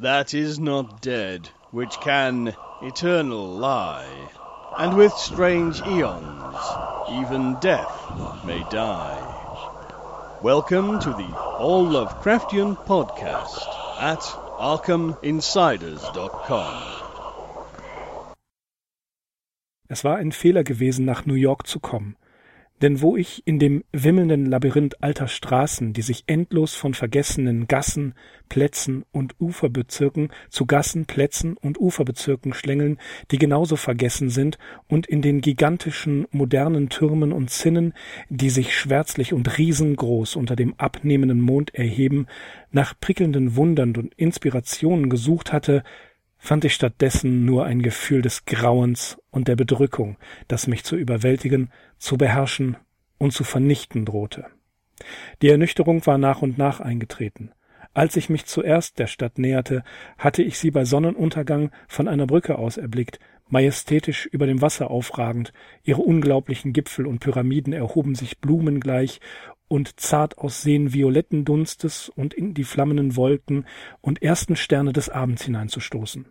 that is not dead, which can eternal lie, and with strange eons even death may die. Welcome to the All Lovecraftian Podcast at ArkhamInsiders.com. Es war ein Fehler gewesen, nach New York zu kommen. Denn wo ich in dem wimmelnden Labyrinth alter Straßen, die sich endlos von vergessenen Gassen, Plätzen und Uferbezirken zu Gassen, Plätzen und Uferbezirken schlängeln, die genauso vergessen sind, und in den gigantischen modernen Türmen und Zinnen, die sich schwärzlich und riesengroß unter dem abnehmenden Mond erheben, nach prickelnden Wundern und Inspirationen gesucht hatte, fand ich stattdessen nur ein Gefühl des Grauens und der Bedrückung, das mich zu überwältigen, zu beherrschen und zu vernichten drohte. Die Ernüchterung war nach und nach eingetreten. Als ich mich zuerst der Stadt näherte, hatte ich sie bei Sonnenuntergang von einer Brücke aus erblickt, majestätisch über dem Wasser aufragend, ihre unglaublichen Gipfel und Pyramiden erhoben sich blumengleich und zart aussehen violetten Dunstes und in die flammenden Wolken und ersten Sterne des Abends hineinzustoßen.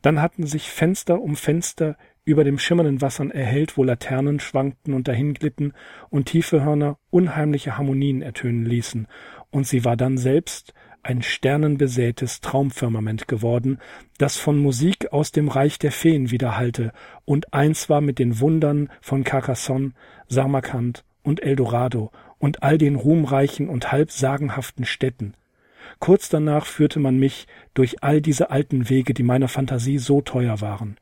Dann hatten sich Fenster um Fenster über dem schimmernden Wassern erhellt, wo Laternen schwankten und dahinglitten und tiefe Hörner unheimliche Harmonien ertönen ließen, und sie war dann selbst ein sternenbesätes Traumfirmament geworden, das von Musik aus dem Reich der Feen widerhallte und eins war mit den Wundern von Carcassonne, Samarkand und Eldorado und all den ruhmreichen und halb sagenhaften Städten. Kurz danach führte man mich durch all diese alten Wege, die meiner Fantasie so teuer waren.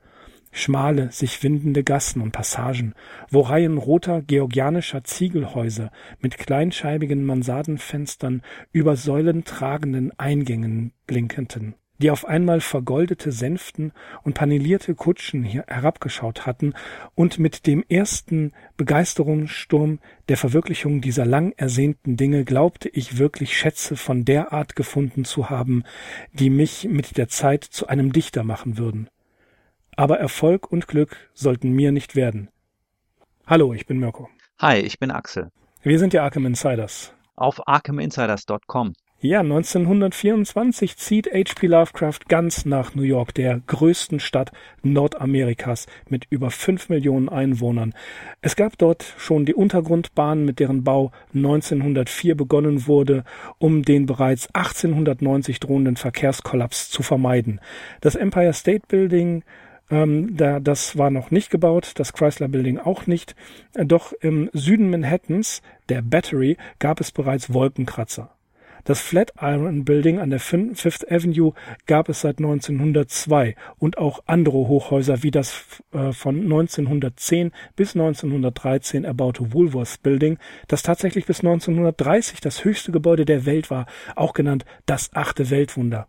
Schmale, sich windende Gassen und Passagen, wo Reihen roter georgianischer Ziegelhäuser mit kleinscheibigen Mansardenfenstern über säulentragenden Eingängen blinkenden die auf einmal vergoldete Sänften und paneelierte Kutschen hier herabgeschaut hatten und mit dem ersten Begeisterungssturm der Verwirklichung dieser lang ersehnten Dinge glaubte ich wirklich Schätze von der Art gefunden zu haben, die mich mit der Zeit zu einem Dichter machen würden. Aber Erfolg und Glück sollten mir nicht werden. Hallo, ich bin Mirko. Hi, ich bin Axel. Wir sind die Arkham Insiders. Auf arkhaminsiders.com ja, 1924 zieht H.P. Lovecraft ganz nach New York, der größten Stadt Nordamerikas mit über fünf Millionen Einwohnern. Es gab dort schon die Untergrundbahn, mit deren Bau 1904 begonnen wurde, um den bereits 1890 drohenden Verkehrskollaps zu vermeiden. Das Empire State Building ähm, da, das war noch nicht gebaut, das Chrysler Building auch nicht. Doch im Süden Manhattans, der Battery, gab es bereits Wolkenkratzer. Das Flatiron Building an der Fifth Avenue gab es seit 1902 und auch andere Hochhäuser wie das äh, von 1910 bis 1913 erbaute Woolworth Building, das tatsächlich bis 1930 das höchste Gebäude der Welt war, auch genannt das achte Weltwunder.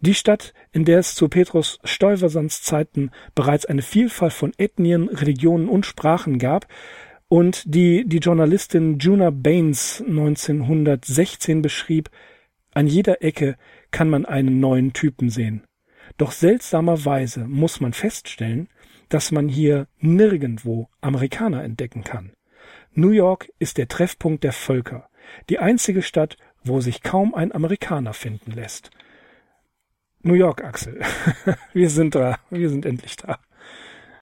Die Stadt, in der es zu Petrus Stuyvesants Zeiten bereits eine Vielfalt von Ethnien, Religionen und Sprachen gab, und die die Journalistin Juna Baines 1916 beschrieb, an jeder Ecke kann man einen neuen Typen sehen. Doch seltsamerweise muss man feststellen, dass man hier nirgendwo Amerikaner entdecken kann. New York ist der Treffpunkt der Völker, die einzige Stadt, wo sich kaum ein Amerikaner finden lässt. New York, Axel. wir sind da, wir sind endlich da.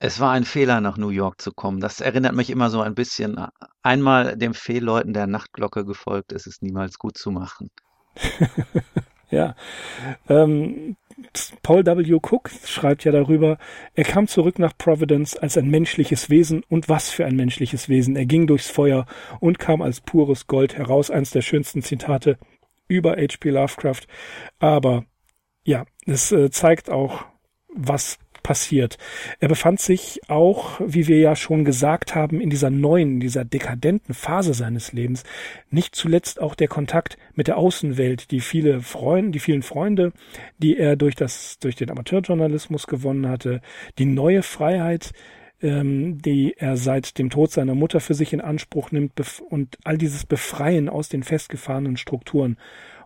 Es war ein Fehler, nach New York zu kommen. Das erinnert mich immer so ein bisschen einmal dem Fehlleuten der Nachtglocke gefolgt, es ist niemals gut zu machen. ja. Ähm, Paul W. Cook schreibt ja darüber, er kam zurück nach Providence als ein menschliches Wesen und was für ein menschliches Wesen. Er ging durchs Feuer und kam als pures Gold heraus. Eins der schönsten Zitate über H.P. Lovecraft. Aber ja, es äh, zeigt auch, was passiert. Er befand sich auch, wie wir ja schon gesagt haben, in dieser neuen, dieser dekadenten Phase seines Lebens. Nicht zuletzt auch der Kontakt mit der Außenwelt, die viele Freunde, die vielen Freunde, die er durch das, durch den Amateurjournalismus gewonnen hatte, die neue Freiheit, ähm, die er seit dem Tod seiner Mutter für sich in Anspruch nimmt und all dieses Befreien aus den festgefahrenen Strukturen.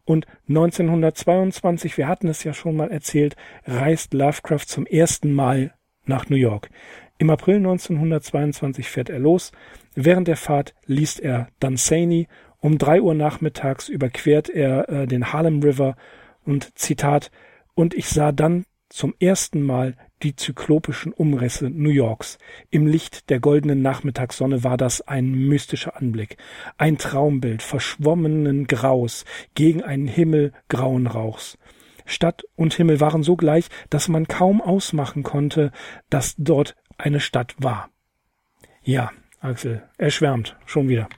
Und 1922, wir hatten es ja schon mal erzählt, reist Lovecraft zum ersten Mal nach New York. Im April 1922 fährt er los. Während der Fahrt liest er Dunsany. Um drei Uhr nachmittags überquert er äh, den Harlem River Und Zitat, und ich sah dann zum ersten Mal die zyklopischen Umrisse New Yorks. Im Licht der goldenen Nachmittagssonne war das ein mystischer Anblick, ein Traumbild verschwommenen Graus gegen einen Himmel grauen Rauchs. Stadt und Himmel waren so gleich, dass man kaum ausmachen konnte, dass dort eine Stadt war. Ja, Axel, er schwärmt schon wieder.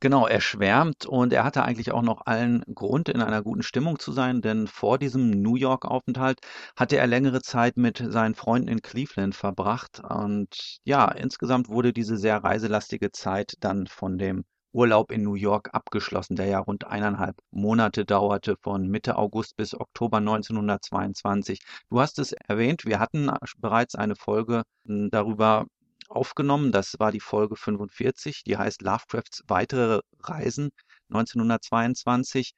Genau, er schwärmt und er hatte eigentlich auch noch allen Grund, in einer guten Stimmung zu sein, denn vor diesem New York-Aufenthalt hatte er längere Zeit mit seinen Freunden in Cleveland verbracht. Und ja, insgesamt wurde diese sehr reiselastige Zeit dann von dem Urlaub in New York abgeschlossen, der ja rund eineinhalb Monate dauerte, von Mitte August bis Oktober 1922. Du hast es erwähnt, wir hatten bereits eine Folge hm, darüber aufgenommen. Das war die Folge 45, die heißt Lovecrafts weitere Reisen 1922.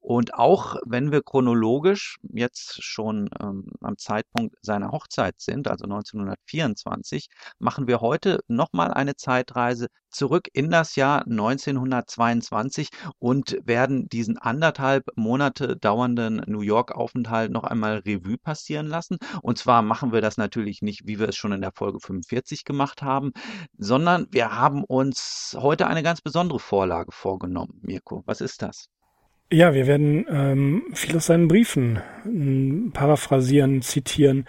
Und auch wenn wir chronologisch jetzt schon ähm, am Zeitpunkt seiner Hochzeit sind, also 1924, machen wir heute nochmal eine Zeitreise zurück in das Jahr 1922 und werden diesen anderthalb Monate dauernden New York-Aufenthalt noch einmal Revue passieren lassen. Und zwar machen wir das natürlich nicht, wie wir es schon in der Folge 45 gemacht haben, sondern wir haben uns heute eine ganz besondere Vorlage vorgenommen. Mirko, was ist das? Ja, wir werden ähm, viel aus seinen Briefen äh, paraphrasieren, zitieren.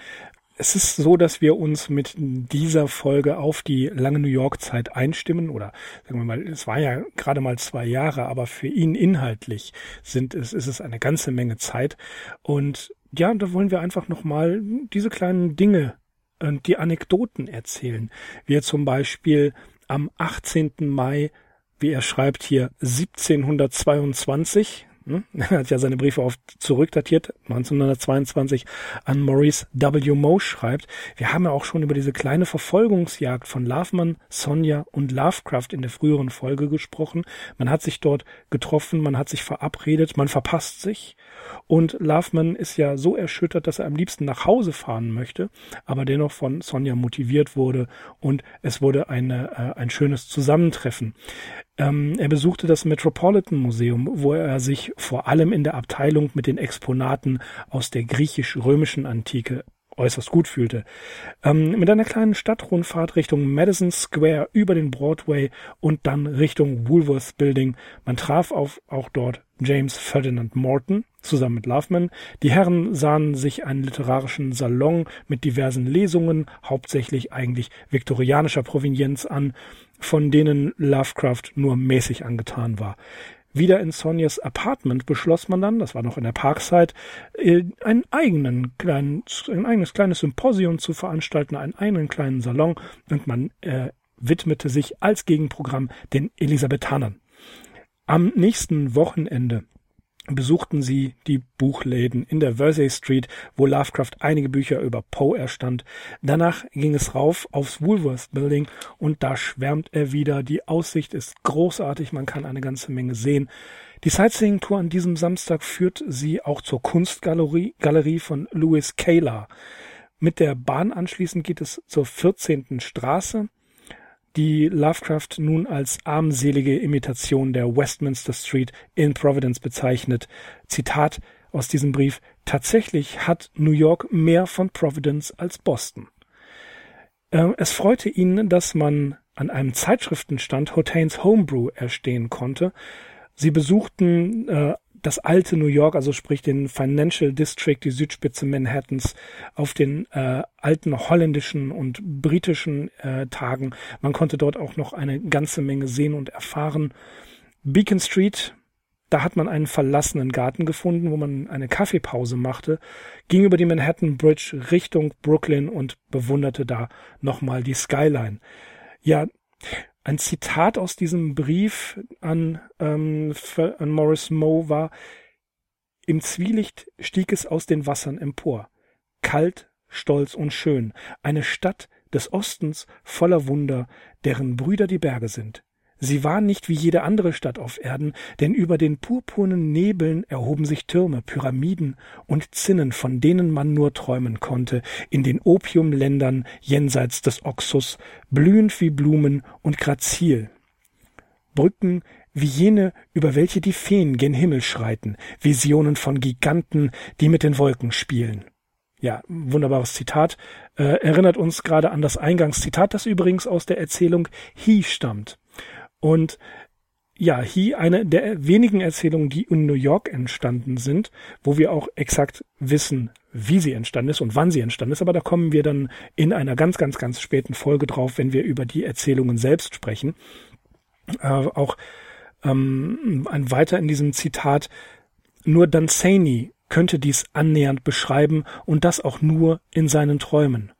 Es ist so, dass wir uns mit dieser Folge auf die lange New York-Zeit einstimmen oder sagen wir mal, es war ja gerade mal zwei Jahre, aber für ihn inhaltlich sind es, ist es eine ganze Menge Zeit. Und ja, da wollen wir einfach nochmal diese kleinen Dinge und die Anekdoten erzählen. Wir zum Beispiel am 18. Mai wie er schreibt hier 1722, hm? Er hat ja seine Briefe oft zurückdatiert, 1922 an Maurice W. Moe schreibt. Wir haben ja auch schon über diese kleine Verfolgungsjagd von Loveman, Sonja und Lovecraft in der früheren Folge gesprochen. Man hat sich dort getroffen, man hat sich verabredet, man verpasst sich. Und Loveman ist ja so erschüttert, dass er am liebsten nach Hause fahren möchte, aber dennoch von Sonja motiviert wurde und es wurde eine, äh, ein schönes Zusammentreffen. Ähm, er besuchte das Metropolitan Museum, wo er sich vor allem in der Abteilung mit den Exponaten aus der griechisch-römischen Antike äußerst gut fühlte. Ähm, mit einer kleinen Stadtrundfahrt Richtung Madison Square über den Broadway und dann Richtung Woolworth Building. Man traf auf, auch dort James Ferdinand Morton zusammen mit Loveman. Die Herren sahen sich einen literarischen Salon mit diversen Lesungen, hauptsächlich eigentlich viktorianischer Provenienz an von denen Lovecraft nur mäßig angetan war. Wieder in Sonias Apartment beschloss man dann, das war noch in der Parkside, äh, einen eigenen kleinen, ein eigenes kleines Symposium zu veranstalten, einen eigenen kleinen Salon und man äh, widmete sich als Gegenprogramm den Elisabethanern. Am nächsten Wochenende besuchten sie die Buchläden in der Versey Street, wo Lovecraft einige Bücher über Poe erstand. Danach ging es rauf aufs Woolworth Building und da schwärmt er wieder. Die Aussicht ist großartig, man kann eine ganze Menge sehen. Die Sightseeing-Tour an diesem Samstag führt sie auch zur Kunstgalerie Galerie von Louis Kayla. Mit der Bahn anschließend geht es zur 14. Straße die Lovecraft nun als armselige Imitation der Westminster Street in Providence bezeichnet. Zitat aus diesem Brief Tatsächlich hat New York mehr von Providence als Boston. Äh, es freute ihn, dass man an einem Zeitschriftenstand Hotains Homebrew erstehen konnte. Sie besuchten äh, das alte New York, also sprich den Financial District, die Südspitze Manhattans, auf den äh, alten holländischen und britischen äh, Tagen. Man konnte dort auch noch eine ganze Menge sehen und erfahren. Beacon Street, da hat man einen verlassenen Garten gefunden, wo man eine Kaffeepause machte, ging über die Manhattan Bridge Richtung Brooklyn und bewunderte da nochmal die Skyline. Ja, ein Zitat aus diesem Brief an, ähm, an Morris Moe war, im Zwielicht stieg es aus den Wassern empor, kalt, stolz und schön, eine Stadt des Ostens voller Wunder, deren Brüder die Berge sind. Sie war nicht wie jede andere Stadt auf Erden, denn über den purpurnen Nebeln erhoben sich Türme, Pyramiden und Zinnen, von denen man nur träumen konnte, in den Opiumländern jenseits des Oxus, blühend wie Blumen und grazil. Brücken wie jene, über welche die Feen gen Himmel schreiten, Visionen von Giganten, die mit den Wolken spielen. Ja, wunderbares Zitat. Äh, erinnert uns gerade an das Eingangszitat, das übrigens aus der Erzählung He stammt. Und ja, He, eine der wenigen Erzählungen, die in New York entstanden sind, wo wir auch exakt wissen, wie sie entstanden ist und wann sie entstanden ist. Aber da kommen wir dann in einer ganz, ganz, ganz späten Folge drauf, wenn wir über die Erzählungen selbst sprechen. Äh, auch ähm, ein weiter in diesem Zitat, nur Danzani könnte dies annähernd beschreiben und das auch nur in seinen Träumen.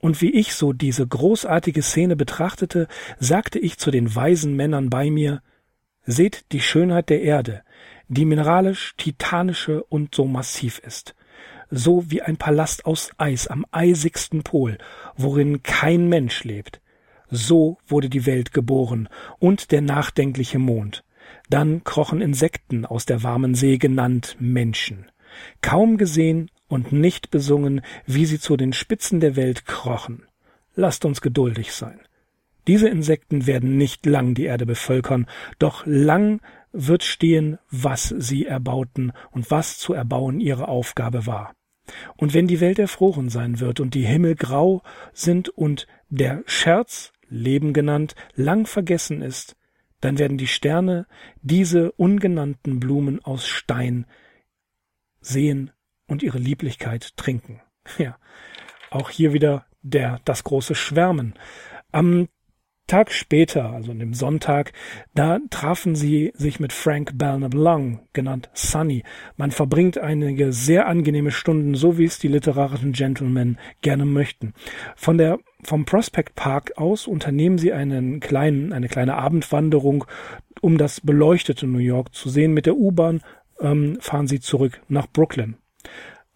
Und wie ich so diese großartige Szene betrachtete, sagte ich zu den weisen Männern bei mir, seht die Schönheit der Erde, die mineralisch, titanische und so massiv ist, so wie ein Palast aus Eis am eisigsten Pol, worin kein Mensch lebt, so wurde die Welt geboren und der nachdenkliche Mond. Dann krochen Insekten aus der warmen See genannt Menschen. Kaum gesehen und nicht besungen, wie sie zu den Spitzen der Welt krochen. Lasst uns geduldig sein. Diese Insekten werden nicht lang die Erde bevölkern, doch lang wird stehen, was sie erbauten und was zu erbauen ihre Aufgabe war. Und wenn die Welt erfroren sein wird und die Himmel grau sind und der Scherz Leben genannt, lang vergessen ist, dann werden die Sterne diese ungenannten Blumen aus Stein sehen und ihre Lieblichkeit trinken. Ja, auch hier wieder der, das große Schwärmen. Am Tag später, also an dem Sonntag, da trafen sie sich mit Frank Belknap Long, genannt Sunny. Man verbringt einige sehr angenehme Stunden, so wie es die literarischen Gentlemen gerne möchten. Von der, vom Prospect Park aus unternehmen sie einen kleinen, eine kleine Abendwanderung, um das beleuchtete New York zu sehen. Mit der U-Bahn ähm, fahren sie zurück nach Brooklyn.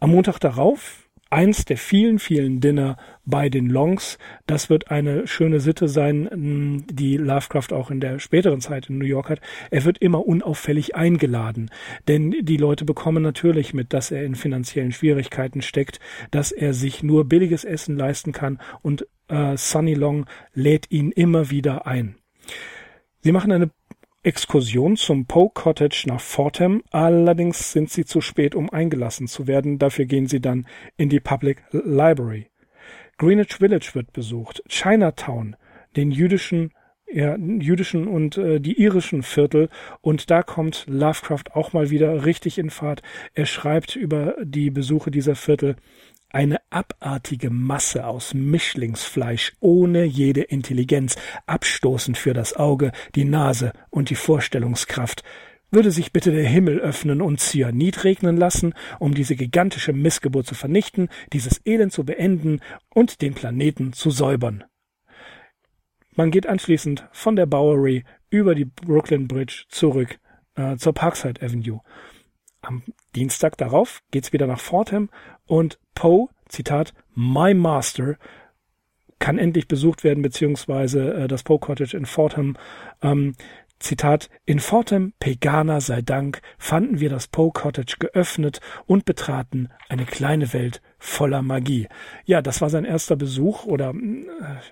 Am Montag darauf eins der vielen, vielen Dinner bei den Longs. Das wird eine schöne Sitte sein, die Lovecraft auch in der späteren Zeit in New York hat. Er wird immer unauffällig eingeladen, denn die Leute bekommen natürlich mit, dass er in finanziellen Schwierigkeiten steckt, dass er sich nur billiges Essen leisten kann und äh, Sunny Long lädt ihn immer wieder ein. Sie machen eine Exkursion zum Poe Cottage nach Fordham, allerdings sind sie zu spät, um eingelassen zu werden, dafür gehen sie dann in die Public Library. Greenwich Village wird besucht, Chinatown, den jüdischen ja, jüdischen und äh, die irischen Viertel. Und da kommt Lovecraft auch mal wieder richtig in Fahrt. Er schreibt über die Besuche dieser Viertel eine abartige Masse aus Mischlingsfleisch ohne jede Intelligenz, abstoßend für das Auge, die Nase und die Vorstellungskraft. Würde sich bitte der Himmel öffnen und Cyanid regnen lassen, um diese gigantische Missgeburt zu vernichten, dieses Elend zu beenden und den Planeten zu säubern. Man geht anschließend von der Bowery über die Brooklyn Bridge zurück äh, zur Parkside Avenue. Am Dienstag darauf geht's wieder nach Fordham und Poe, Zitat, My Master, kann endlich besucht werden, beziehungsweise äh, das Poe Cottage in Fordham. Ähm, Zitat, in Fordham, Pegana sei Dank, fanden wir das Poe Cottage geöffnet und betraten eine kleine Welt voller Magie. Ja, das war sein erster Besuch oder äh,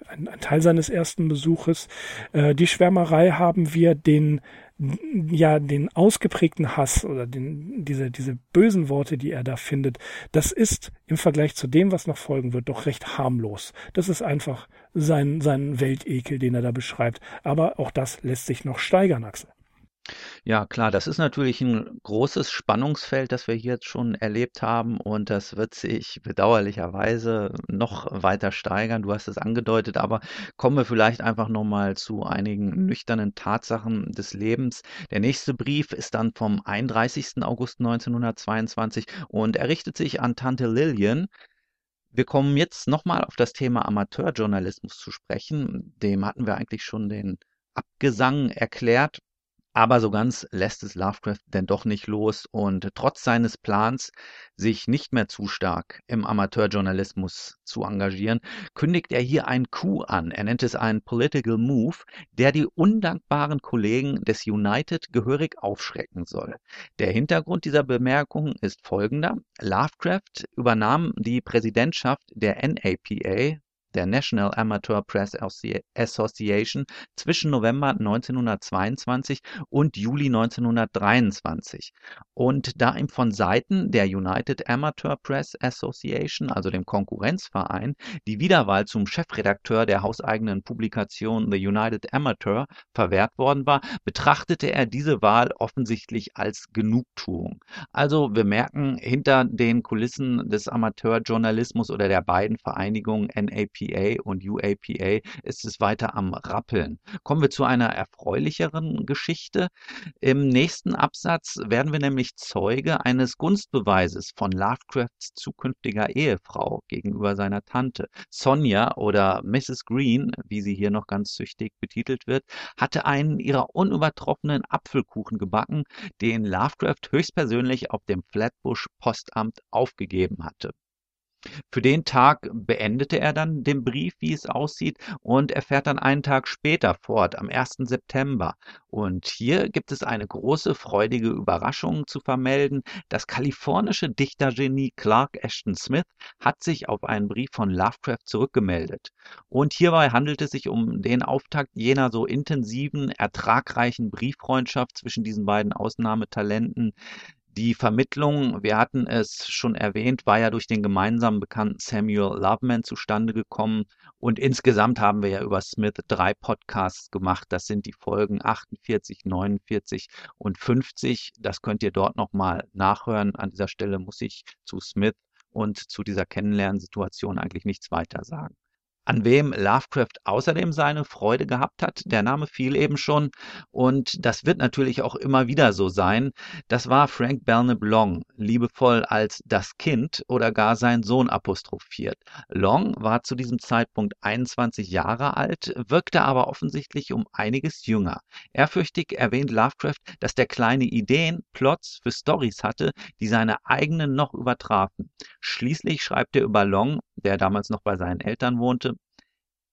ein, ein, Teil seines ersten Besuches. Äh, die Schwärmerei haben wir den ja den ausgeprägten Hass oder den, diese, diese bösen Worte, die er da findet, das ist im Vergleich zu dem, was noch folgen wird, doch recht harmlos. Das ist einfach sein, sein Weltekel, den er da beschreibt. Aber auch das lässt sich noch steigern, Axel. Ja, klar, das ist natürlich ein großes Spannungsfeld, das wir hier jetzt schon erlebt haben und das wird sich bedauerlicherweise noch weiter steigern. Du hast es angedeutet, aber kommen wir vielleicht einfach noch mal zu einigen nüchternen Tatsachen des Lebens. Der nächste Brief ist dann vom 31. August 1922 und er richtet sich an Tante Lillian. Wir kommen jetzt noch mal auf das Thema Amateurjournalismus zu sprechen. Dem hatten wir eigentlich schon den Abgesang erklärt. Aber so ganz lässt es Lovecraft denn doch nicht los und trotz seines Plans, sich nicht mehr zu stark im Amateurjournalismus zu engagieren, kündigt er hier einen Coup an. Er nennt es einen Political Move, der die undankbaren Kollegen des United gehörig aufschrecken soll. Der Hintergrund dieser Bemerkung ist folgender. Lovecraft übernahm die Präsidentschaft der NAPA, der National Amateur Press Association, zwischen November 1922 und Juli 1923. Und da ihm von Seiten der United Amateur Press Association, also dem Konkurrenzverein, die Wiederwahl zum Chefredakteur der hauseigenen Publikation The United Amateur verwehrt worden war, betrachtete er diese Wahl offensichtlich als Genugtuung. Also wir merken, hinter den Kulissen des Amateurjournalismus oder der beiden Vereinigungen NAPA und UAPA ist es weiter am Rappeln. Kommen wir zu einer erfreulicheren Geschichte. Im nächsten Absatz werden wir nämlich Zeuge eines Gunstbeweises von Lovecrafts zukünftiger Ehefrau gegenüber seiner Tante. Sonja oder Mrs. Green, wie sie hier noch ganz züchtig betitelt wird, hatte einen ihrer unübertroffenen Apfelkuchen gebacken, den Lovecraft höchstpersönlich auf dem Flatbush Postamt aufgegeben hatte. Für den Tag beendete er dann den Brief, wie es aussieht, und er fährt dann einen Tag später fort, am 1. September. Und hier gibt es eine große freudige Überraschung zu vermelden. Das kalifornische Dichtergenie Clark Ashton Smith hat sich auf einen Brief von Lovecraft zurückgemeldet. Und hierbei handelt es sich um den Auftakt jener so intensiven, ertragreichen Brieffreundschaft zwischen diesen beiden Ausnahmetalenten, die Vermittlung, wir hatten es schon erwähnt, war ja durch den gemeinsamen Bekannten Samuel Loveman zustande gekommen. Und insgesamt haben wir ja über Smith drei Podcasts gemacht. Das sind die Folgen 48, 49 und 50. Das könnt ihr dort nochmal nachhören. An dieser Stelle muss ich zu Smith und zu dieser Kennenlernsituation eigentlich nichts weiter sagen. An wem Lovecraft außerdem seine Freude gehabt hat, der Name fiel eben schon und das wird natürlich auch immer wieder so sein. Das war Frank Belknap Long, liebevoll als das Kind oder gar sein Sohn apostrophiert. Long war zu diesem Zeitpunkt 21 Jahre alt, wirkte aber offensichtlich um einiges jünger. Ehrfürchtig erwähnt Lovecraft, dass der kleine Ideen, Plots für Stories hatte, die seine eigenen noch übertrafen. Schließlich schreibt er über Long, der damals noch bei seinen Eltern wohnte,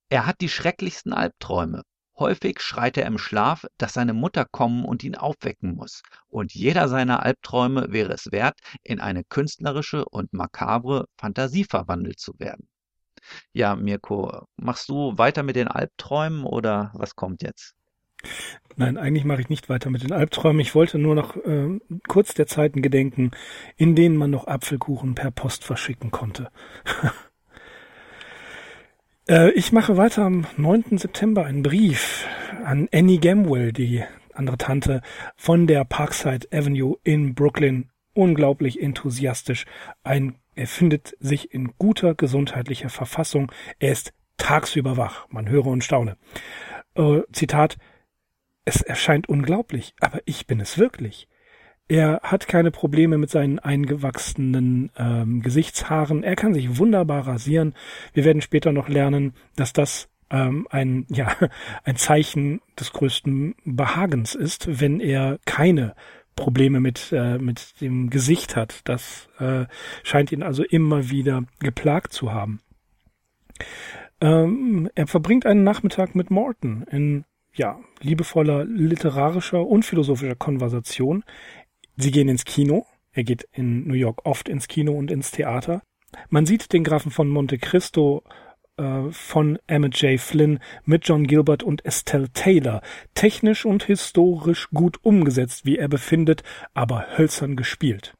er hat die schrecklichsten Albträume. Häufig schreit er im Schlaf, dass seine Mutter kommen und ihn aufwecken muss, und jeder seiner Albträume wäre es wert, in eine künstlerische und makabre Fantasie verwandelt zu werden. Ja, Mirko, machst du weiter mit den Albträumen oder was kommt jetzt? Nein, eigentlich mache ich nicht weiter mit den Albträumen. Ich wollte nur noch äh, kurz der Zeiten gedenken, in denen man noch Apfelkuchen per Post verschicken konnte. Äh, ich mache weiter am 9. September einen Brief an Annie Gamwell, die andere Tante von der Parkside Avenue in Brooklyn. Unglaublich enthusiastisch. Ein, er findet sich in guter gesundheitlicher Verfassung. Er ist tagsüber wach. Man höre und staune. Äh, Zitat. Es erscheint unglaublich, aber ich bin es wirklich. Er hat keine Probleme mit seinen eingewachsenen ähm, Gesichtshaaren. Er kann sich wunderbar rasieren. Wir werden später noch lernen, dass das ähm, ein, ja, ein Zeichen des größten Behagens ist, wenn er keine Probleme mit, äh, mit dem Gesicht hat. Das äh, scheint ihn also immer wieder geplagt zu haben. Ähm, er verbringt einen Nachmittag mit Morton in ja, liebevoller literarischer und philosophischer Konversation. Sie gehen ins Kino. Er geht in New York oft ins Kino und ins Theater. Man sieht den Grafen von Monte Cristo äh, von Emmett J. Flynn mit John Gilbert und Estelle Taylor. Technisch und historisch gut umgesetzt, wie er befindet, aber hölzern gespielt.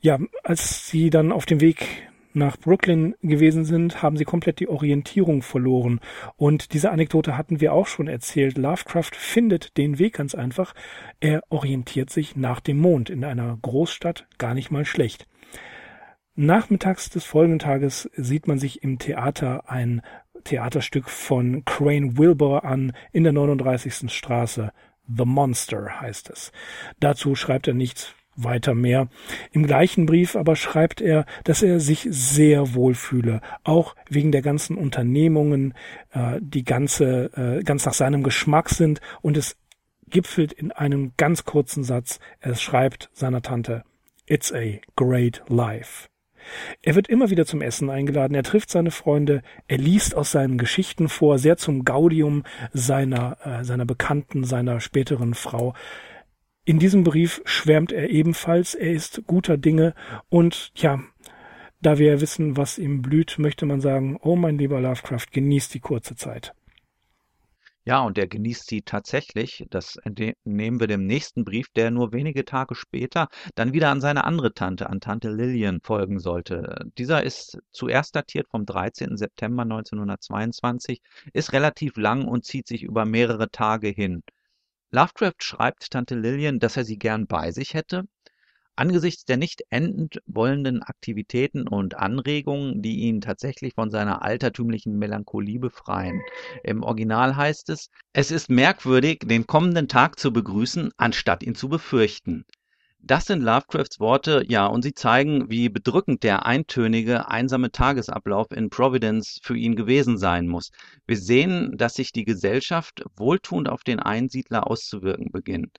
Ja, als sie dann auf dem Weg nach Brooklyn gewesen sind, haben sie komplett die Orientierung verloren. Und diese Anekdote hatten wir auch schon erzählt. Lovecraft findet den Weg ganz einfach. Er orientiert sich nach dem Mond in einer Großstadt gar nicht mal schlecht. Nachmittags des folgenden Tages sieht man sich im Theater ein Theaterstück von Crane Wilbur an in der 39. Straße. The Monster heißt es. Dazu schreibt er nichts weiter mehr. Im gleichen Brief aber schreibt er, dass er sich sehr wohl fühle, auch wegen der ganzen Unternehmungen, äh, die ganze, äh, ganz nach seinem Geschmack sind und es gipfelt in einem ganz kurzen Satz. Er schreibt seiner Tante, It's a great life. Er wird immer wieder zum Essen eingeladen, er trifft seine Freunde, er liest aus seinen Geschichten vor, sehr zum Gaudium seiner, äh, seiner Bekannten, seiner späteren Frau. In diesem Brief schwärmt er ebenfalls, er ist guter Dinge und ja, da wir ja wissen, was ihm blüht, möchte man sagen, oh mein lieber Lovecraft, genießt die kurze Zeit. Ja, und er genießt sie tatsächlich. Das entnehmen wir dem nächsten Brief, der nur wenige Tage später dann wieder an seine andere Tante, an Tante Lillian, folgen sollte. Dieser ist zuerst datiert vom 13. September 1922, ist relativ lang und zieht sich über mehrere Tage hin. Lovecraft schreibt Tante Lillian, dass er sie gern bei sich hätte, Angesichts der nicht enden wollenden Aktivitäten und Anregungen, die ihn tatsächlich von seiner altertümlichen Melancholie befreien. Im Original heißt es: Es ist merkwürdig, den kommenden Tag zu begrüßen, anstatt ihn zu befürchten. Das sind Lovecrafts Worte, ja, und sie zeigen, wie bedrückend der eintönige, einsame Tagesablauf in Providence für ihn gewesen sein muss. Wir sehen, dass sich die Gesellschaft wohltuend auf den Einsiedler auszuwirken beginnt.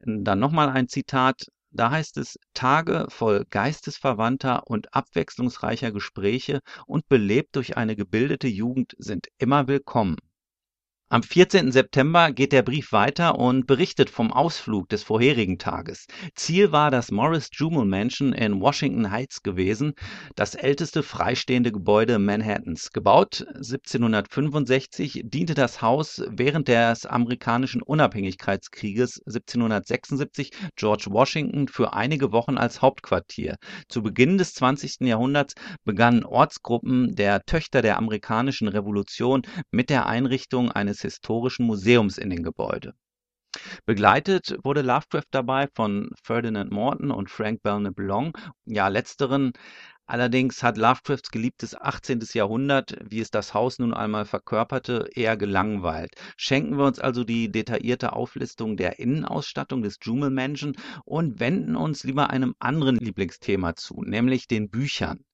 Dann nochmal ein Zitat. Da heißt es Tage voll geistesverwandter und abwechslungsreicher Gespräche und belebt durch eine gebildete Jugend sind immer willkommen am 14. September geht der Brief weiter und berichtet vom Ausflug des vorherigen Tages. Ziel war das Morris Jumel Mansion in Washington Heights gewesen, das älteste freistehende Gebäude Manhattans. Gebaut 1765 diente das Haus während des amerikanischen Unabhängigkeitskrieges 1776 George Washington für einige Wochen als Hauptquartier. Zu Beginn des 20. Jahrhunderts begannen Ortsgruppen der Töchter der amerikanischen Revolution mit der Einrichtung eines Historischen Museums in dem Gebäude. Begleitet wurde Lovecraft dabei von Ferdinand Morton und Frank Belknap Long. Ja, letzteren allerdings hat Lovecrafts geliebtes 18. Jahrhundert, wie es das Haus nun einmal verkörperte, eher gelangweilt. Schenken wir uns also die detaillierte Auflistung der Innenausstattung des Jumel Mansion und wenden uns lieber einem anderen Lieblingsthema zu, nämlich den Büchern.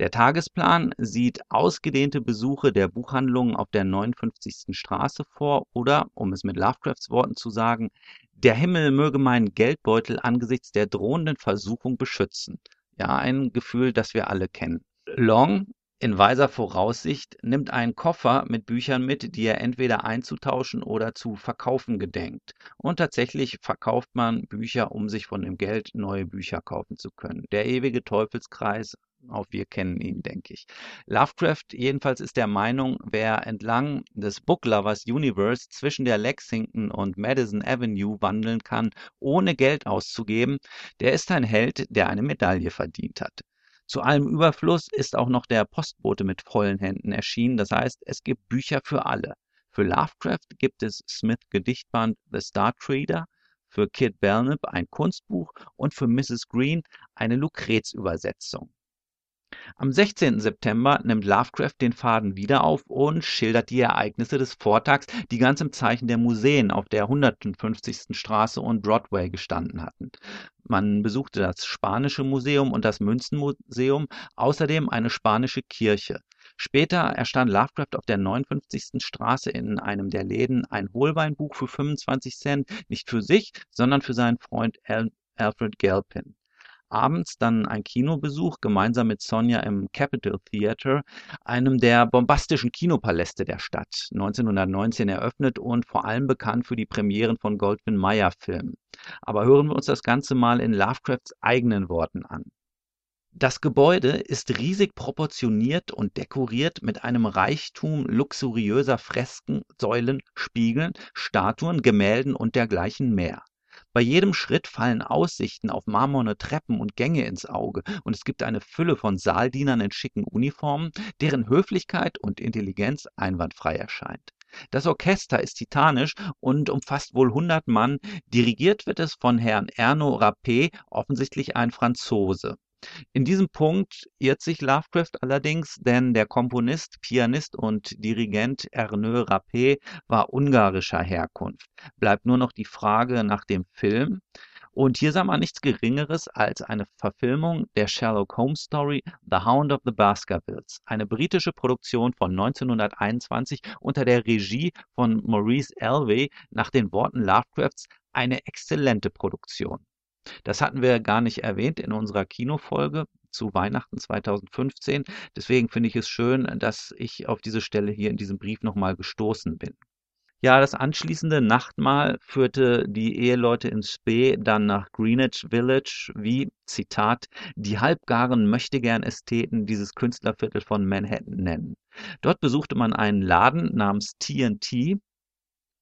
Der Tagesplan sieht ausgedehnte Besuche der Buchhandlungen auf der 59. Straße vor oder, um es mit Lovecrafts Worten zu sagen, der Himmel möge meinen Geldbeutel angesichts der drohenden Versuchung beschützen. Ja, ein Gefühl, das wir alle kennen. Long in weiser Voraussicht nimmt einen Koffer mit Büchern mit, die er entweder einzutauschen oder zu verkaufen gedenkt. Und tatsächlich verkauft man Bücher, um sich von dem Geld neue Bücher kaufen zu können. Der ewige Teufelskreis auch wir kennen ihn, denke ich. Lovecraft jedenfalls ist der Meinung, wer entlang des Book Lovers Universe zwischen der Lexington und Madison Avenue wandeln kann, ohne Geld auszugeben, der ist ein Held, der eine Medaille verdient hat. Zu allem Überfluss ist auch noch der Postbote mit vollen Händen erschienen, das heißt, es gibt Bücher für alle. Für Lovecraft gibt es Smith Gedichtband The Star Trader, für Kid Belknap ein Kunstbuch und für Mrs. Green eine Lucrez-Übersetzung. Am 16. September nimmt Lovecraft den Faden wieder auf und schildert die Ereignisse des Vortags, die ganz im Zeichen der Museen auf der 150. Straße und Broadway gestanden hatten. Man besuchte das Spanische Museum und das Münzenmuseum, außerdem eine spanische Kirche. Später erstand Lovecraft auf der 59. Straße in einem der Läden ein Wohlweinbuch für 25 Cent, nicht für sich, sondern für seinen Freund Alfred Galpin abends dann ein Kinobesuch gemeinsam mit Sonja im Capitol Theater, einem der bombastischen Kinopaläste der Stadt, 1919 eröffnet und vor allem bekannt für die Premieren von Goldwyn Mayer Filmen. Aber hören wir uns das Ganze mal in Lovecrafts eigenen Worten an. Das Gebäude ist riesig proportioniert und dekoriert mit einem Reichtum luxuriöser Fresken, Säulen, Spiegeln, Statuen, Gemälden und dergleichen mehr. Bei jedem Schritt fallen Aussichten auf marmorne Treppen und Gänge ins Auge, und es gibt eine Fülle von Saaldienern in schicken Uniformen, deren Höflichkeit und Intelligenz einwandfrei erscheint. Das Orchester ist titanisch und umfasst wohl 100 Mann, dirigiert wird es von Herrn Erno Rappé, offensichtlich ein Franzose. In diesem Punkt irrt sich Lovecraft allerdings, denn der Komponist, Pianist und Dirigent Ernő Rappé war ungarischer Herkunft. Bleibt nur noch die Frage nach dem Film. Und hier sah man nichts Geringeres als eine Verfilmung der Sherlock Holmes Story The Hound of the Baskervilles, eine britische Produktion von 1921 unter der Regie von Maurice Elvey nach den Worten Lovecrafts eine exzellente Produktion. Das hatten wir gar nicht erwähnt in unserer Kinofolge zu Weihnachten 2015. Deswegen finde ich es schön, dass ich auf diese Stelle hier in diesem Brief nochmal gestoßen bin. Ja, das anschließende Nachtmahl führte die Eheleute in Spee dann nach Greenwich Village, wie, Zitat, die halbgaren Möchtegern-Ästheten dieses Künstlerviertel von Manhattan nennen. Dort besuchte man einen Laden namens TNT,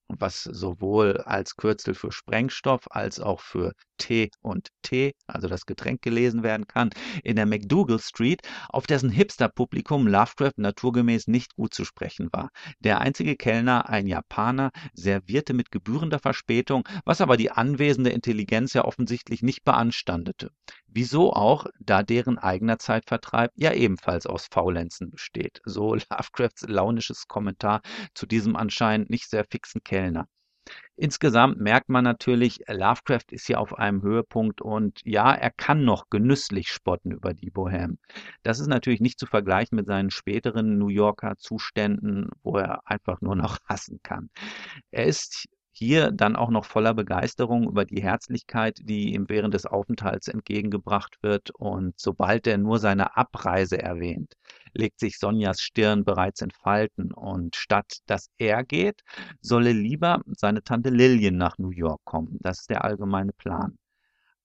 was sowohl als Kürzel für Sprengstoff als auch für T und T, also das Getränk gelesen werden kann, in der McDougal Street, auf dessen Hipster-Publikum Lovecraft naturgemäß nicht gut zu sprechen war. Der einzige Kellner, ein Japaner, servierte mit gebührender Verspätung, was aber die anwesende Intelligenz ja offensichtlich nicht beanstandete. Wieso auch, da deren eigener Zeitvertreib ja ebenfalls aus Faulenzen besteht. So Lovecrafts launisches Kommentar zu diesem anscheinend nicht sehr fixen Kellner. Insgesamt merkt man natürlich, Lovecraft ist hier auf einem Höhepunkt und ja, er kann noch genüsslich spotten über die Bohème. Das ist natürlich nicht zu vergleichen mit seinen späteren New Yorker Zuständen, wo er einfach nur noch hassen kann. Er ist hier dann auch noch voller Begeisterung über die Herzlichkeit, die ihm während des Aufenthalts entgegengebracht wird. Und sobald er nur seine Abreise erwähnt, legt sich Sonjas Stirn bereits in Falten. Und statt dass er geht, solle lieber seine Tante Lillian nach New York kommen. Das ist der allgemeine Plan.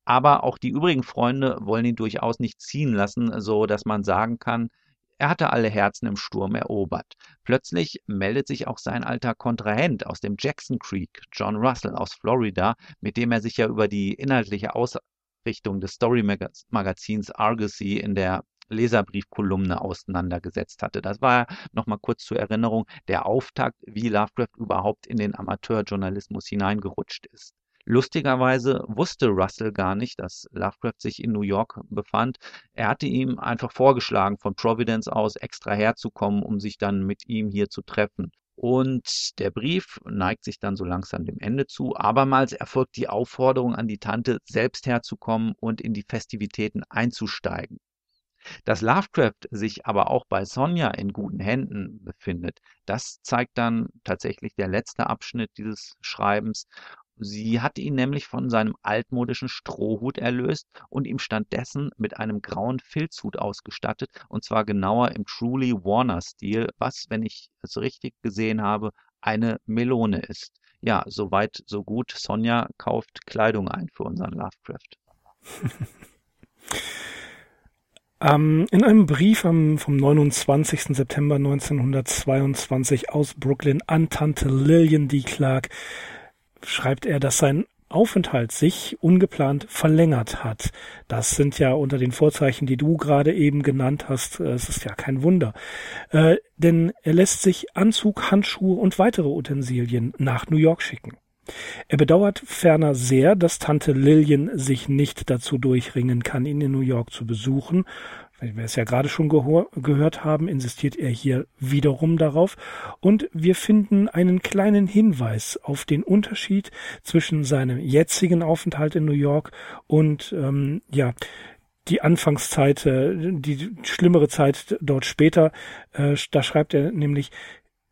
Aber auch die übrigen Freunde wollen ihn durchaus nicht ziehen lassen, so dass man sagen kann, er hatte alle Herzen im Sturm erobert. Plötzlich meldet sich auch sein alter Kontrahent aus dem Jackson Creek, John Russell aus Florida, mit dem er sich ja über die inhaltliche Ausrichtung des Story-Magazins Argosy in der Leserbriefkolumne auseinandergesetzt hatte. Das war nochmal kurz zur Erinnerung der Auftakt, wie Lovecraft überhaupt in den Amateurjournalismus hineingerutscht ist. Lustigerweise wusste Russell gar nicht, dass Lovecraft sich in New York befand. Er hatte ihm einfach vorgeschlagen, von Providence aus extra herzukommen, um sich dann mit ihm hier zu treffen. Und der Brief neigt sich dann so langsam dem Ende zu. Abermals erfolgt die Aufforderung an die Tante, selbst herzukommen und in die Festivitäten einzusteigen. Dass Lovecraft sich aber auch bei Sonja in guten Händen befindet, das zeigt dann tatsächlich der letzte Abschnitt dieses Schreibens. Sie hatte ihn nämlich von seinem altmodischen Strohhut erlöst und ihm stattdessen mit einem grauen Filzhut ausgestattet, und zwar genauer im Truly Warner-Stil, was, wenn ich es richtig gesehen habe, eine Melone ist. Ja, soweit, so gut. Sonja kauft Kleidung ein für unseren Lovecraft. Ähm, in einem Brief am, vom 29. September 1922 aus Brooklyn an Tante Lillian D. Clark schreibt er, dass sein Aufenthalt sich ungeplant verlängert hat. Das sind ja unter den Vorzeichen, die du gerade eben genannt hast, äh, es ist ja kein Wunder. Äh, denn er lässt sich Anzug, Handschuhe und weitere Utensilien nach New York schicken. Er bedauert ferner sehr, dass Tante Lillian sich nicht dazu durchringen kann, ihn in New York zu besuchen weil wir es ja gerade schon gehört haben, insistiert er hier wiederum darauf. Und wir finden einen kleinen Hinweis auf den Unterschied zwischen seinem jetzigen Aufenthalt in New York und ähm, ja die Anfangszeit, äh, die schlimmere Zeit dort später. Äh, da schreibt er nämlich,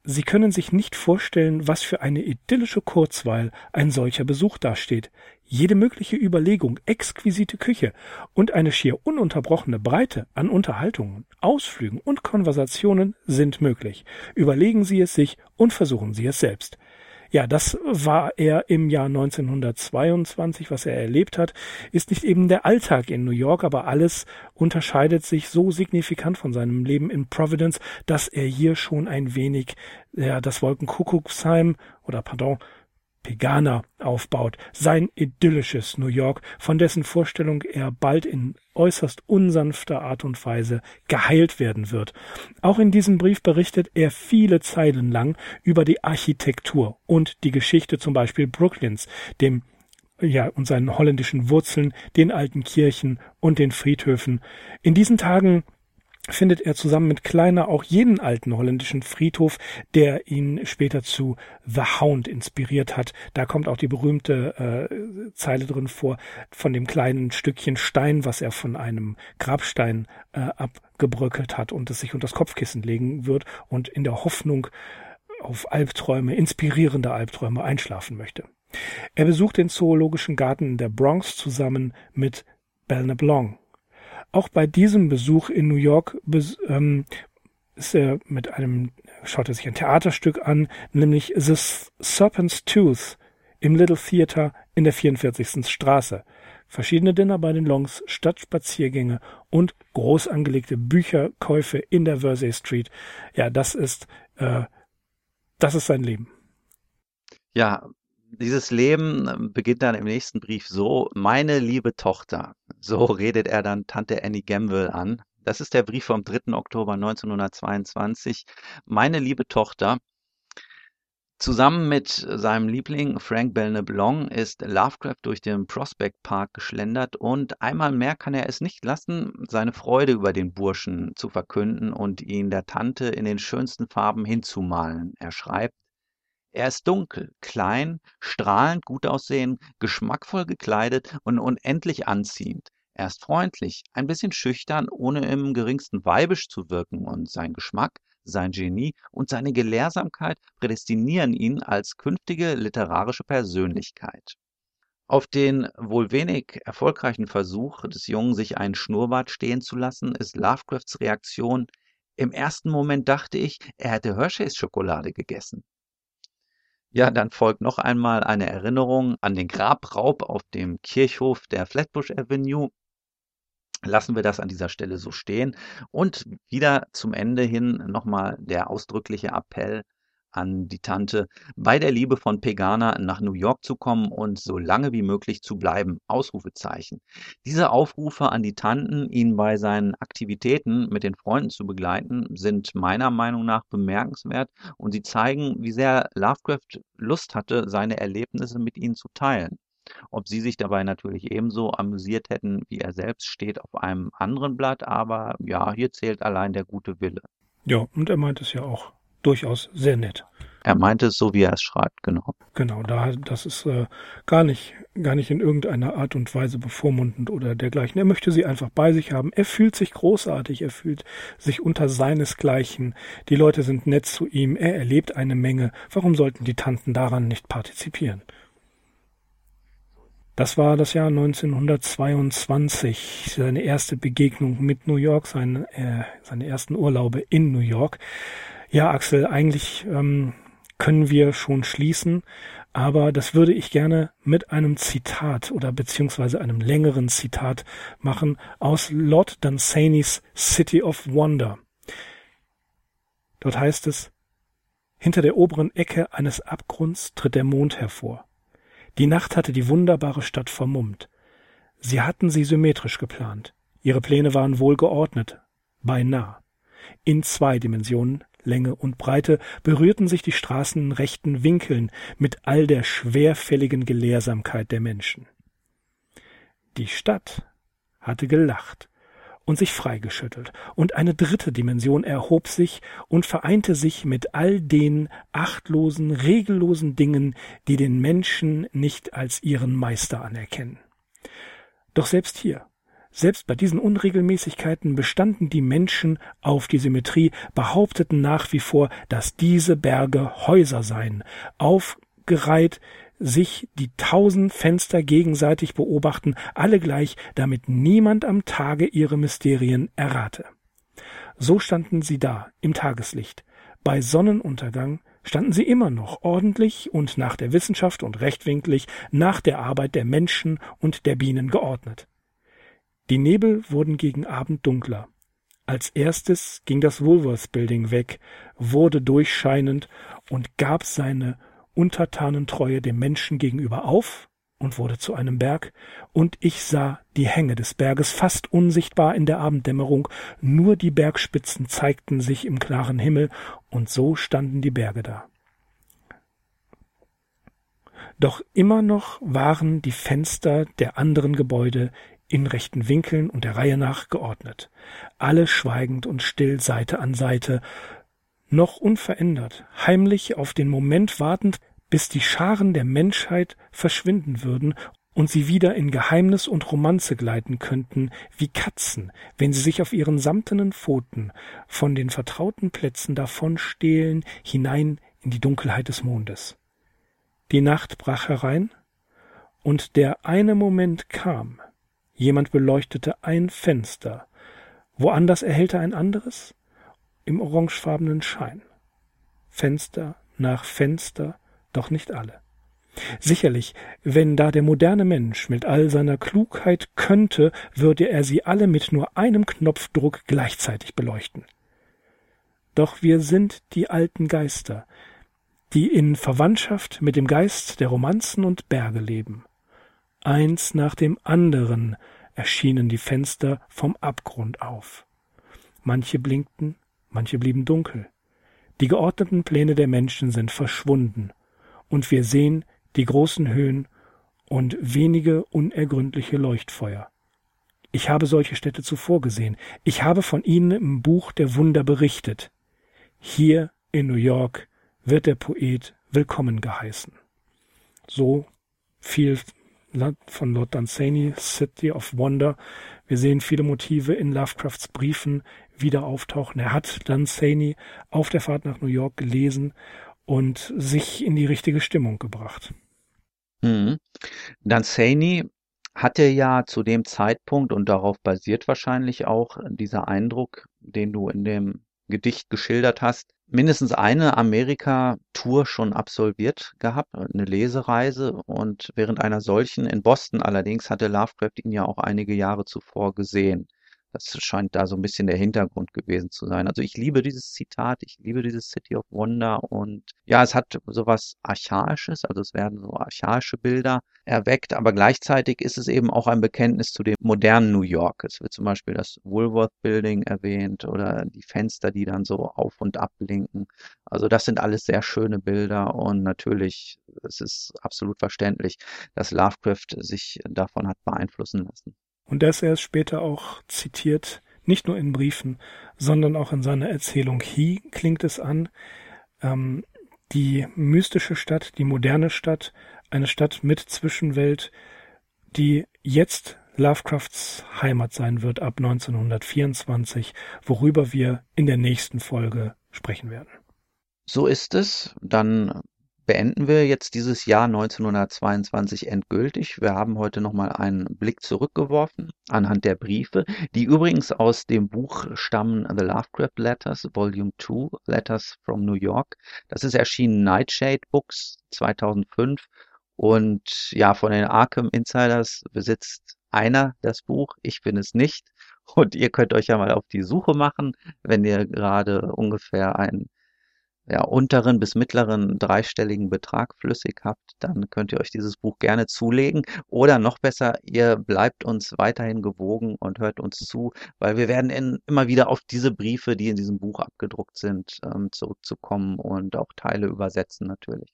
Sie können sich nicht vorstellen, was für eine idyllische Kurzweil ein solcher Besuch dasteht. Jede mögliche Überlegung, exquisite Küche und eine schier ununterbrochene Breite an Unterhaltungen, Ausflügen und Konversationen sind möglich. Überlegen Sie es sich und versuchen Sie es selbst. Ja, das war er im Jahr 1922, was er erlebt hat, ist nicht eben der Alltag in New York, aber alles unterscheidet sich so signifikant von seinem Leben in Providence, dass er hier schon ein wenig ja, das Wolkenkuckucksheim oder pardon, Pegana aufbaut, sein idyllisches New York, von dessen Vorstellung er bald in äußerst unsanfter Art und Weise geheilt werden wird. Auch in diesem Brief berichtet er viele Zeilen lang über die Architektur und die Geschichte zum Beispiel Brooklyns, dem ja, und seinen holländischen Wurzeln, den alten Kirchen und den Friedhöfen. In diesen Tagen findet er zusammen mit Kleiner auch jeden alten holländischen Friedhof, der ihn später zu The Hound inspiriert hat. Da kommt auch die berühmte äh, Zeile drin vor von dem kleinen Stückchen Stein, was er von einem Grabstein äh, abgebröckelt hat und es sich unter das Kopfkissen legen wird und in der Hoffnung auf Albträume, inspirierende Albträume einschlafen möchte. Er besucht den Zoologischen Garten in der Bronx zusammen mit Belknap Long, auch bei diesem Besuch in New York ähm, ist er mit einem schaut er sich ein Theaterstück an, nämlich The Serpent's Tooth im Little Theater in der 44. Straße. Verschiedene Dinner bei den Longs, Stadtspaziergänge und groß angelegte Bücherkäufe in der Versey Street. Ja, das ist, äh, das ist sein Leben. Ja, dieses Leben ähm, beginnt dann im nächsten Brief so, meine liebe Tochter. So redet er dann Tante Annie Gamble an. Das ist der Brief vom 3. Oktober 1922. Meine liebe Tochter, Zusammen mit seinem Liebling Frank Belknap-Long ist Lovecraft durch den Prospect Park geschlendert und einmal mehr kann er es nicht lassen, seine Freude über den Burschen zu verkünden und ihn der Tante in den schönsten Farben hinzumalen. Er schreibt er ist dunkel, klein, strahlend gut aussehend, geschmackvoll gekleidet und unendlich anziehend. Er ist freundlich, ein bisschen schüchtern, ohne im geringsten weibisch zu wirken, und sein Geschmack, sein Genie und seine Gelehrsamkeit prädestinieren ihn als künftige literarische Persönlichkeit. Auf den wohl wenig erfolgreichen Versuch des Jungen, sich einen Schnurrbart stehen zu lassen, ist Lovecrafts Reaktion Im ersten Moment dachte ich, er hätte Hershey's Schokolade gegessen. Ja, dann folgt noch einmal eine Erinnerung an den Grabraub auf dem Kirchhof der Flatbush Avenue. Lassen wir das an dieser Stelle so stehen. Und wieder zum Ende hin nochmal der ausdrückliche Appell an die Tante, bei der Liebe von Pegana nach New York zu kommen und so lange wie möglich zu bleiben. Ausrufezeichen. Diese Aufrufe an die Tanten, ihn bei seinen Aktivitäten mit den Freunden zu begleiten, sind meiner Meinung nach bemerkenswert und sie zeigen, wie sehr Lovecraft Lust hatte, seine Erlebnisse mit ihnen zu teilen. Ob sie sich dabei natürlich ebenso amüsiert hätten wie er selbst, steht auf einem anderen Blatt, aber ja, hier zählt allein der gute Wille. Ja, und er meint es ja auch durchaus sehr nett. Er meinte es so, wie er es schreibt, genau. Genau, da, das ist äh, gar nicht, gar nicht in irgendeiner Art und Weise bevormundend oder dergleichen. Er möchte sie einfach bei sich haben. Er fühlt sich großartig, er fühlt sich unter seinesgleichen. Die Leute sind nett zu ihm, er erlebt eine Menge. Warum sollten die Tanten daran nicht partizipieren? Das war das Jahr 1922, seine erste Begegnung mit New York, seine, äh, seine ersten Urlaube in New York. Ja, Axel, eigentlich ähm, können wir schon schließen, aber das würde ich gerne mit einem Zitat oder beziehungsweise einem längeren Zitat machen aus Lord Dunsany's City of Wonder. Dort heißt es, hinter der oberen Ecke eines Abgrunds tritt der Mond hervor. Die Nacht hatte die wunderbare Stadt vermummt. Sie hatten sie symmetrisch geplant. Ihre Pläne waren wohl geordnet, beinahe. In zwei Dimensionen, Länge und Breite berührten sich die Straßen in rechten Winkeln mit all der schwerfälligen Gelehrsamkeit der Menschen. Die Stadt hatte gelacht und sich freigeschüttelt, und eine dritte Dimension erhob sich und vereinte sich mit all den achtlosen, regellosen Dingen, die den Menschen nicht als ihren Meister anerkennen. Doch selbst hier, selbst bei diesen Unregelmäßigkeiten bestanden die Menschen auf die Symmetrie, behaupteten nach wie vor, dass diese Berge Häuser seien, aufgereiht sich die tausend Fenster gegenseitig beobachten, alle gleich, damit niemand am Tage ihre Mysterien errate. So standen sie da im Tageslicht. Bei Sonnenuntergang standen sie immer noch ordentlich und nach der Wissenschaft und rechtwinklig nach der Arbeit der Menschen und der Bienen geordnet. Die Nebel wurden gegen Abend dunkler. Als erstes ging das Woolworth Building weg, wurde durchscheinend und gab seine Untertanentreue dem Menschen gegenüber auf und wurde zu einem Berg, und ich sah die Hänge des Berges fast unsichtbar in der Abenddämmerung, nur die Bergspitzen zeigten sich im klaren Himmel, und so standen die Berge da. Doch immer noch waren die Fenster der anderen Gebäude in rechten Winkeln und der Reihe nach geordnet, alle schweigend und still Seite an Seite, noch unverändert, heimlich auf den Moment wartend, bis die Scharen der Menschheit verschwinden würden und sie wieder in Geheimnis und Romanze gleiten könnten, wie Katzen, wenn sie sich auf ihren samtenen Pfoten von den vertrauten Plätzen davonstehlen hinein in die Dunkelheit des Mondes. Die Nacht brach herein, und der eine Moment kam, Jemand beleuchtete ein Fenster. Woanders erhellte ein anderes im orangefarbenen Schein. Fenster nach Fenster, doch nicht alle. Sicherlich, wenn da der moderne Mensch mit all seiner Klugheit könnte, würde er sie alle mit nur einem Knopfdruck gleichzeitig beleuchten. Doch wir sind die alten Geister, die in Verwandtschaft mit dem Geist der Romanzen und Berge leben. Eins nach dem anderen erschienen die Fenster vom Abgrund auf. Manche blinkten, manche blieben dunkel. Die geordneten Pläne der Menschen sind verschwunden, und wir sehen die großen Höhen und wenige unergründliche Leuchtfeuer. Ich habe solche Städte zuvor gesehen. Ich habe von ihnen im Buch der Wunder berichtet. Hier in New York wird der Poet willkommen geheißen. So viel von Lord Dunsany, City of Wonder. Wir sehen viele Motive in Lovecrafts Briefen wieder auftauchen. Er hat Dunsany auf der Fahrt nach New York gelesen und sich in die richtige Stimmung gebracht. Mhm. Dunsany hatte ja zu dem Zeitpunkt, und darauf basiert wahrscheinlich auch dieser Eindruck, den du in dem Gedicht geschildert hast, mindestens eine Amerika-Tour schon absolviert gehabt, eine Lesereise. Und während einer solchen in Boston allerdings hatte Lovecraft ihn ja auch einige Jahre zuvor gesehen. Das scheint da so ein bisschen der Hintergrund gewesen zu sein. Also ich liebe dieses Zitat, ich liebe dieses City of Wonder und ja, es hat sowas Archaisches, also es werden so archaische Bilder erweckt, aber gleichzeitig ist es eben auch ein Bekenntnis zu dem modernen New York. Es wird zum Beispiel das Woolworth Building erwähnt oder die Fenster, die dann so auf und ab blinken. Also das sind alles sehr schöne Bilder und natürlich, es ist absolut verständlich, dass Lovecraft sich davon hat beeinflussen lassen. Und dass er es später auch zitiert, nicht nur in Briefen, sondern auch in seiner Erzählung He klingt es an, ähm, die mystische Stadt, die moderne Stadt, eine Stadt mit Zwischenwelt, die jetzt Lovecrafts Heimat sein wird ab 1924, worüber wir in der nächsten Folge sprechen werden. So ist es. Dann beenden wir jetzt dieses Jahr 1922 endgültig. Wir haben heute nochmal einen Blick zurückgeworfen anhand der Briefe, die übrigens aus dem Buch stammen The Lovecraft Letters, Volume 2, Letters from New York. Das ist erschienen Nightshade Books 2005 und ja, von den Arkham Insiders besitzt einer das Buch, ich bin es nicht. Und ihr könnt euch ja mal auf die Suche machen, wenn ihr gerade ungefähr ein ja, unteren bis mittleren dreistelligen Betrag flüssig habt, dann könnt ihr euch dieses Buch gerne zulegen. Oder noch besser, ihr bleibt uns weiterhin gewogen und hört uns zu, weil wir werden in, immer wieder auf diese Briefe, die in diesem Buch abgedruckt sind, ähm, zurückzukommen und auch Teile übersetzen natürlich.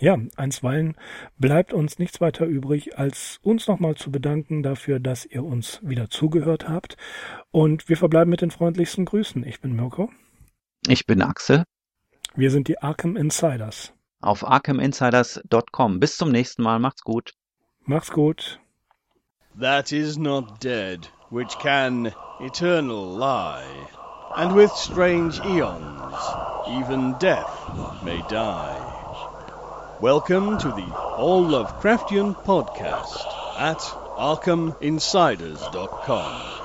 Ja, einstweilen bleibt uns nichts weiter übrig, als uns nochmal zu bedanken dafür, dass ihr uns wieder zugehört habt. Und wir verbleiben mit den freundlichsten Grüßen. Ich bin Mirko. Ich bin Axel. Wir sind die Arkham Insiders. Auf arkhaminsiders.com. Bis zum nächsten Mal. Macht's gut. Macht's gut. That is not dead, which can eternal lie, and with strange eons, even death may die. Welcome to the All Lovecraftian podcast at arkhaminsiders.com.